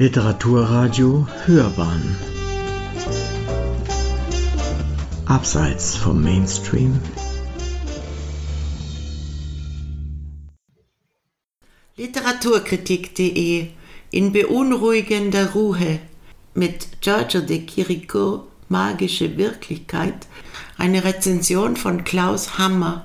Literaturradio Hörbahn. Abseits vom Mainstream. Literaturkritik.de in beunruhigender Ruhe mit Giorgio de Chirico Magische Wirklichkeit eine Rezension von Klaus Hammer.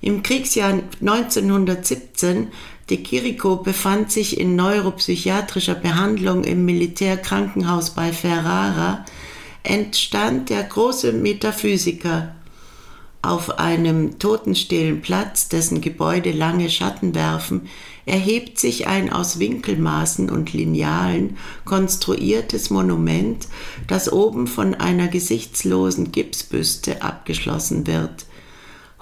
Im Kriegsjahr 1917 De Chirico befand sich in neuropsychiatrischer Behandlung im Militärkrankenhaus bei Ferrara, entstand der große Metaphysiker. Auf einem totenstillen Platz, dessen Gebäude lange Schatten werfen, erhebt sich ein aus Winkelmaßen und Linealen konstruiertes Monument, das oben von einer gesichtslosen Gipsbüste abgeschlossen wird.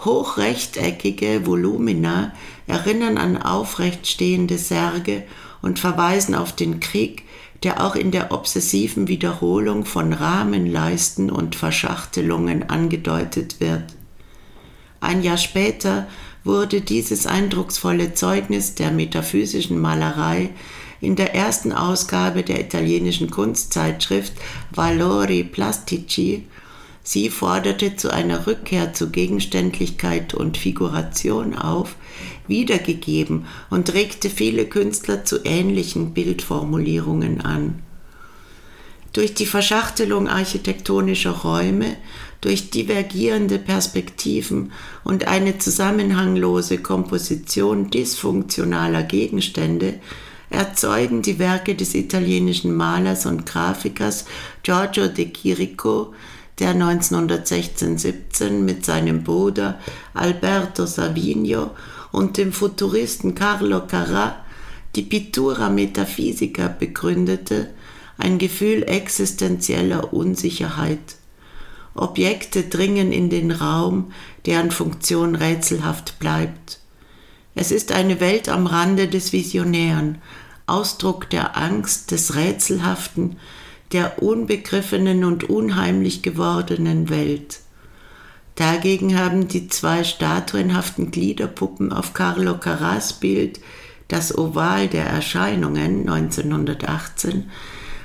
Hochrechteckige Volumina erinnern an aufrecht stehende Särge und verweisen auf den Krieg, der auch in der obsessiven Wiederholung von Rahmenleisten und Verschachtelungen angedeutet wird. Ein Jahr später wurde dieses eindrucksvolle Zeugnis der metaphysischen Malerei in der ersten Ausgabe der italienischen Kunstzeitschrift Valori Plastici Sie forderte zu einer Rückkehr zu Gegenständlichkeit und Figuration auf, wiedergegeben und regte viele Künstler zu ähnlichen Bildformulierungen an. Durch die Verschachtelung architektonischer Räume, durch divergierende Perspektiven und eine zusammenhanglose Komposition dysfunktionaler Gegenstände erzeugen die Werke des italienischen Malers und Grafikers Giorgio de Chirico der 1916-17 mit seinem Bruder Alberto Savigno und dem Futuristen Carlo Carrà die Pittura Metaphysica begründete, ein Gefühl existenzieller Unsicherheit. Objekte dringen in den Raum, deren Funktion rätselhaft bleibt. Es ist eine Welt am Rande des Visionären, Ausdruck der Angst, des Rätselhaften, der unbegriffenen und unheimlich gewordenen Welt. Dagegen haben die zwei statuenhaften Gliederpuppen auf Carlo Carras Bild Das Oval der Erscheinungen 1918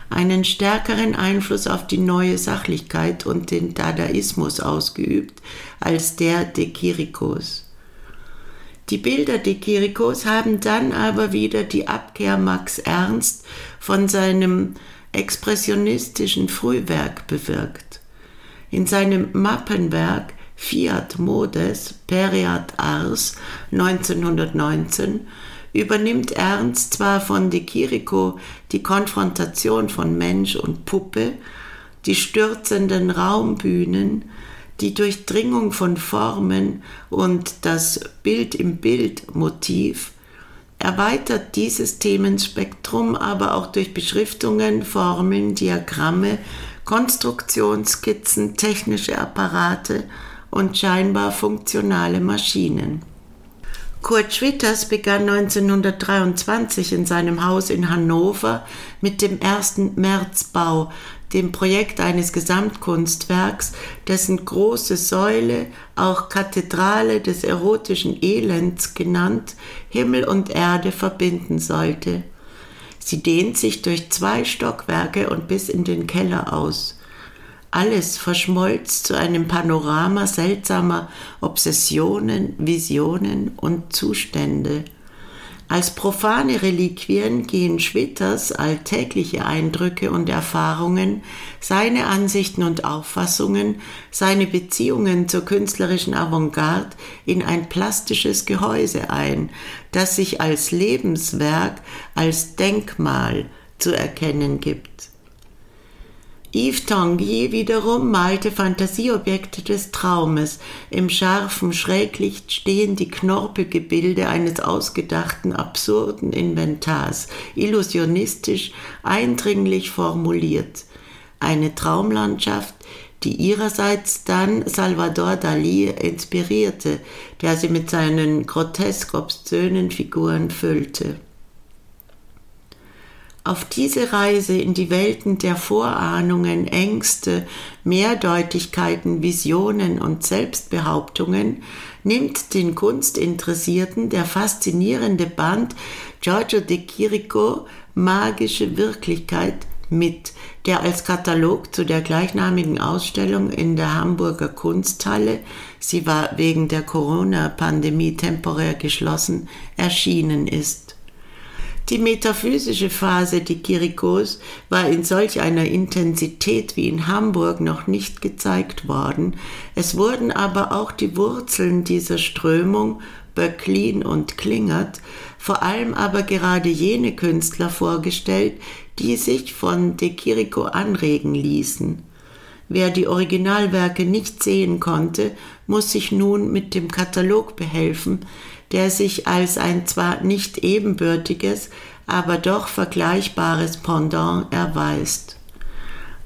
einen stärkeren Einfluss auf die neue Sachlichkeit und den Dadaismus ausgeübt als der de Chiricos. Die Bilder de Chiricos haben dann aber wieder die Abkehr Max Ernst von seinem expressionistischen Frühwerk bewirkt. In seinem Mappenwerk Fiat Modes Periat Ars 1919 übernimmt Ernst zwar von De Chirico die Konfrontation von Mensch und Puppe, die stürzenden Raumbühnen, die Durchdringung von Formen und das Bild im Bild Motiv, erweitert dieses Themenspektrum aber auch durch Beschriftungen, Formeln, Diagramme, Konstruktionsskizzen, technische Apparate und scheinbar funktionale Maschinen. Kurt Schwitters begann 1923 in seinem Haus in Hannover mit dem ersten Märzbau, dem Projekt eines Gesamtkunstwerks, dessen große Säule, auch Kathedrale des erotischen Elends genannt, Himmel und Erde verbinden sollte. Sie dehnt sich durch zwei Stockwerke und bis in den Keller aus. Alles verschmolz zu einem Panorama seltsamer Obsessionen, Visionen und Zustände. Als profane Reliquien gehen Schwitters alltägliche Eindrücke und Erfahrungen, seine Ansichten und Auffassungen, seine Beziehungen zur künstlerischen Avantgarde in ein plastisches Gehäuse ein, das sich als Lebenswerk, als Denkmal zu erkennen gibt. Yves Tanguy wiederum malte Fantasieobjekte des Traumes. Im scharfen Schräglicht stehen die Knorpelgebilde eines ausgedachten, absurden Inventars, illusionistisch, eindringlich formuliert. Eine Traumlandschaft, die ihrerseits dann Salvador Dali inspirierte, der sie mit seinen grotesk obszönen Figuren füllte. Auf diese Reise in die Welten der Vorahnungen, Ängste, Mehrdeutigkeiten, Visionen und Selbstbehauptungen nimmt den Kunstinteressierten der faszinierende Band Giorgio de Chirico Magische Wirklichkeit mit, der als Katalog zu der gleichnamigen Ausstellung in der Hamburger Kunsthalle, sie war wegen der Corona-Pandemie temporär geschlossen, erschienen ist. Die metaphysische Phase die Kirikos war in solch einer Intensität wie in Hamburg noch nicht gezeigt worden. Es wurden aber auch die Wurzeln dieser Strömung, Böcklin und Klingert, vor allem aber gerade jene Künstler vorgestellt, die sich von De Chirico anregen ließen. Wer die Originalwerke nicht sehen konnte, muss sich nun mit dem Katalog behelfen, der sich als ein zwar nicht ebenbürtiges, aber doch vergleichbares Pendant erweist.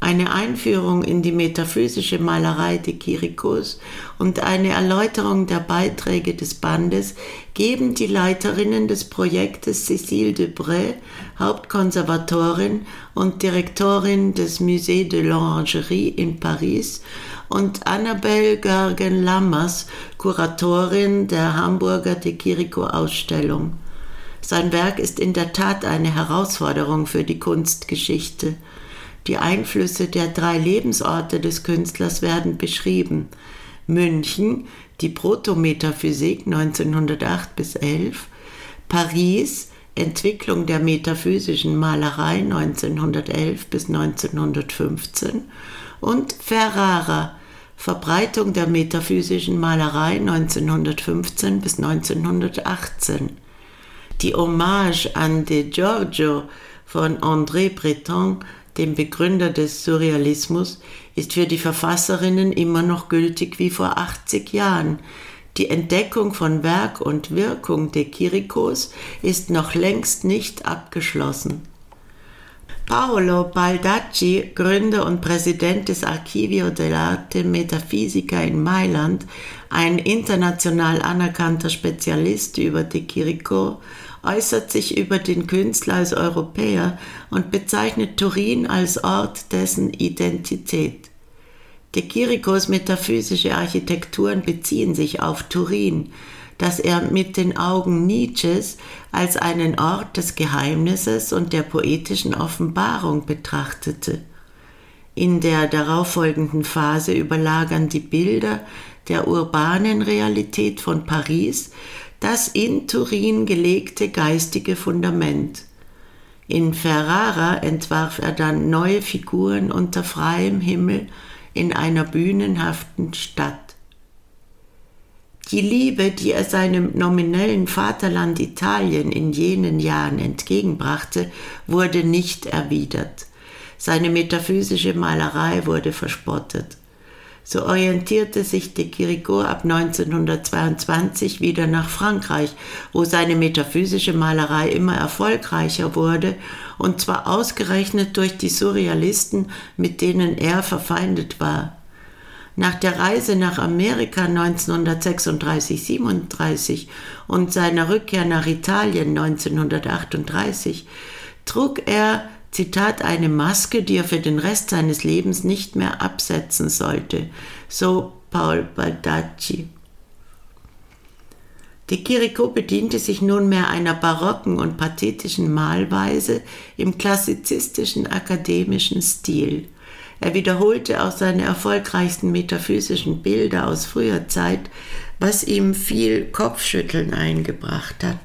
Eine Einführung in die metaphysische Malerei de Chiricos und eine Erläuterung der Beiträge des Bandes geben die Leiterinnen des Projektes Cécile Debray, Hauptkonservatorin und Direktorin des Musée de l'Orangerie in Paris, und Annabel Görgen-Lammers, Kuratorin der Hamburger De Chirico-Ausstellung. Sein Werk ist in der Tat eine Herausforderung für die Kunstgeschichte. Die Einflüsse der drei Lebensorte des Künstlers werden beschrieben. München, die Protometaphysik 1908 bis 11, Paris, Entwicklung der metaphysischen Malerei 1911 bis 1915 und Ferrara, Verbreitung der metaphysischen Malerei 1915 bis 1918. Die Hommage an De Giorgio von André Breton, dem Begründer des Surrealismus, ist für die Verfasserinnen immer noch gültig wie vor 80 Jahren. Die Entdeckung von Werk und Wirkung de Chiricos ist noch längst nicht abgeschlossen. Paolo Baldacci, Gründer und Präsident des Archivio dell'Arte Metafisica in Mailand, ein international anerkannter Spezialist über De Chirico, äußert sich über den Künstler als Europäer und bezeichnet Turin als Ort dessen Identität. De Chiricos metaphysische Architekturen beziehen sich auf Turin, das er mit den Augen Nietzsches als einen Ort des Geheimnisses und der poetischen Offenbarung betrachtete. In der darauffolgenden Phase überlagern die Bilder der urbanen Realität von Paris das in Turin gelegte geistige Fundament. In Ferrara entwarf er dann neue Figuren unter freiem Himmel in einer bühnenhaften Stadt. Die Liebe, die er seinem nominellen Vaterland Italien in jenen Jahren entgegenbrachte, wurde nicht erwidert. Seine metaphysische Malerei wurde verspottet. So orientierte sich de Chirico ab 1922 wieder nach Frankreich, wo seine metaphysische Malerei immer erfolgreicher wurde, und zwar ausgerechnet durch die Surrealisten, mit denen er verfeindet war. Nach der Reise nach Amerika 1936-37 und seiner Rückkehr nach Italien 1938 trug er, Zitat, eine Maske, die er für den Rest seines Lebens nicht mehr absetzen sollte, so Paul Baldacci. De Chirico bediente sich nunmehr einer barocken und pathetischen Malweise im klassizistischen akademischen Stil. Er wiederholte auch seine erfolgreichsten metaphysischen Bilder aus früher Zeit, was ihm viel Kopfschütteln eingebracht hat.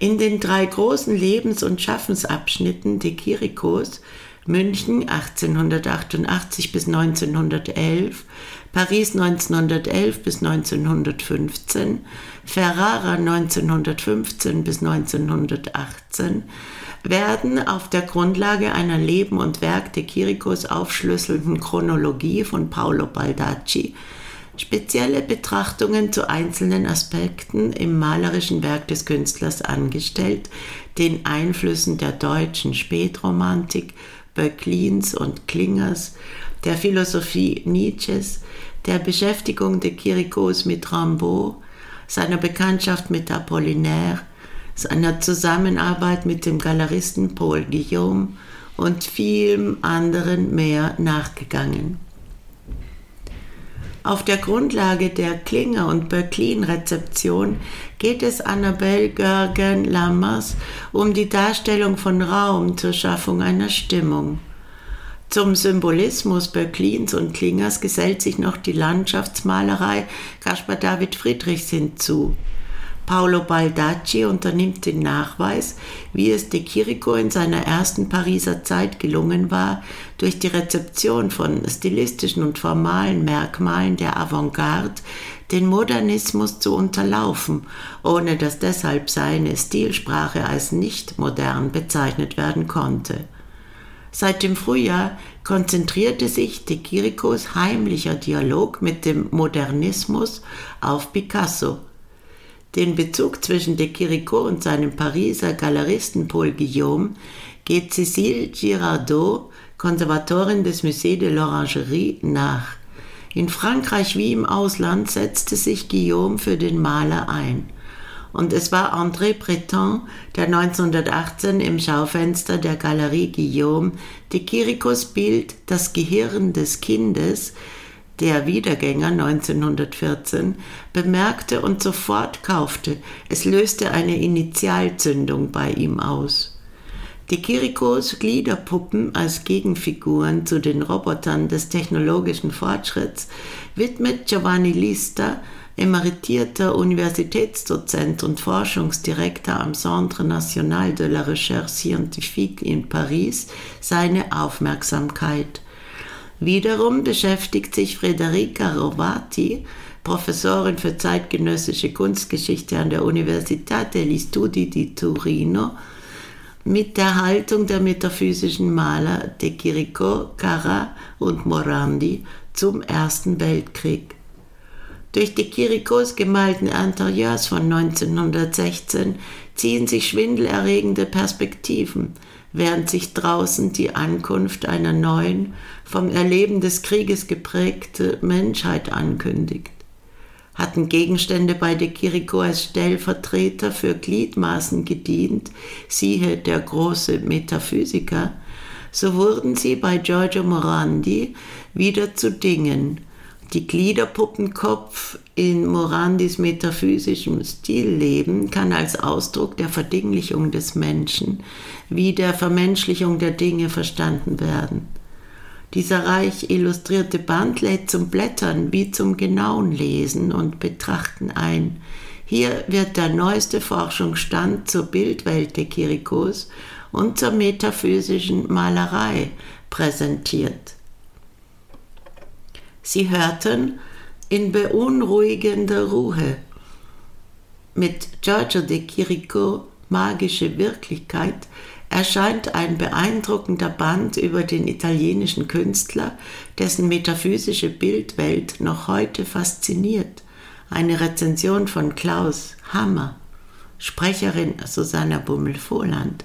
In den drei großen Lebens- und Schaffensabschnitten de Chiricos München 1888 bis 1911, Paris 1911 bis 1915, Ferrara 1915 bis 1918 werden auf der Grundlage einer Leben und Werk de Chiricos aufschlüsselnden Chronologie von Paolo Baldacci spezielle Betrachtungen zu einzelnen Aspekten im malerischen Werk des Künstlers angestellt, den Einflüssen der deutschen Spätromantik, Böcklins und Klingers, der Philosophie Nietzsches, der Beschäftigung de Chiricos mit Rimbaud, seiner Bekanntschaft mit Apollinaire, seiner Zusammenarbeit mit dem Galeristen Paul Guillaume und vielem anderen mehr nachgegangen. Auf der Grundlage der Klinger- und Böcklin-Rezeption geht es Annabelle Görgen-Lammers um die Darstellung von Raum zur Schaffung einer Stimmung. Zum Symbolismus Böcklins und Klingers gesellt sich noch die Landschaftsmalerei Caspar David Friedrichs hinzu. Paolo Baldacci unternimmt den Nachweis, wie es de Chirico in seiner ersten Pariser Zeit gelungen war, durch die Rezeption von stilistischen und formalen Merkmalen der Avantgarde den Modernismus zu unterlaufen, ohne dass deshalb seine Stilsprache als nicht modern bezeichnet werden konnte. Seit dem Frühjahr konzentrierte sich de Chiricos heimlicher Dialog mit dem Modernismus auf Picasso, den Bezug zwischen de Chirico und seinem Pariser Galeristen Paul Guillaume geht Cécile Girardot, Konservatorin des Musée de l'Orangerie, nach. In Frankreich wie im Ausland setzte sich Guillaume für den Maler ein. Und es war André Breton, der 1918 im Schaufenster der Galerie Guillaume de Chiricos Bild Das Gehirn des Kindes der Wiedergänger 1914, bemerkte und sofort kaufte. Es löste eine Initialzündung bei ihm aus. Die Kirikos Gliederpuppen als Gegenfiguren zu den Robotern des technologischen Fortschritts widmet Giovanni Lista, emeritierter Universitätsdozent und Forschungsdirektor am Centre National de la Recherche Scientifique in Paris, seine Aufmerksamkeit. Wiederum beschäftigt sich Frederica Rovati, Professorin für zeitgenössische Kunstgeschichte an der Università degli Studi di Torino, mit der Haltung der metaphysischen Maler De Chirico, Carra und Morandi zum Ersten Weltkrieg. Durch die Chiricos gemalten Interieurs von 1916 ziehen sich schwindelerregende Perspektiven – während sich draußen die Ankunft einer neuen, vom Erleben des Krieges geprägte Menschheit ankündigt. Hatten Gegenstände bei de Chirico als Stellvertreter für Gliedmaßen gedient, siehe der große Metaphysiker, so wurden sie bei Giorgio Morandi wieder zu Dingen, die Gliederpuppenkopf in Morandis metaphysischem Stilleben kann als Ausdruck der Verdinglichung des Menschen wie der Vermenschlichung der Dinge verstanden werden. Dieser reich illustrierte Band lädt zum Blättern wie zum genauen Lesen und Betrachten ein. Hier wird der neueste Forschungsstand zur Bildwelt der Kirikos und zur metaphysischen Malerei präsentiert. Sie hörten in beunruhigender Ruhe mit Giorgio de Chirico Magische Wirklichkeit erscheint ein beeindruckender Band über den italienischen Künstler, dessen metaphysische Bildwelt noch heute fasziniert. Eine Rezension von Klaus Hammer, Sprecherin Susanna Bummel-Vohland.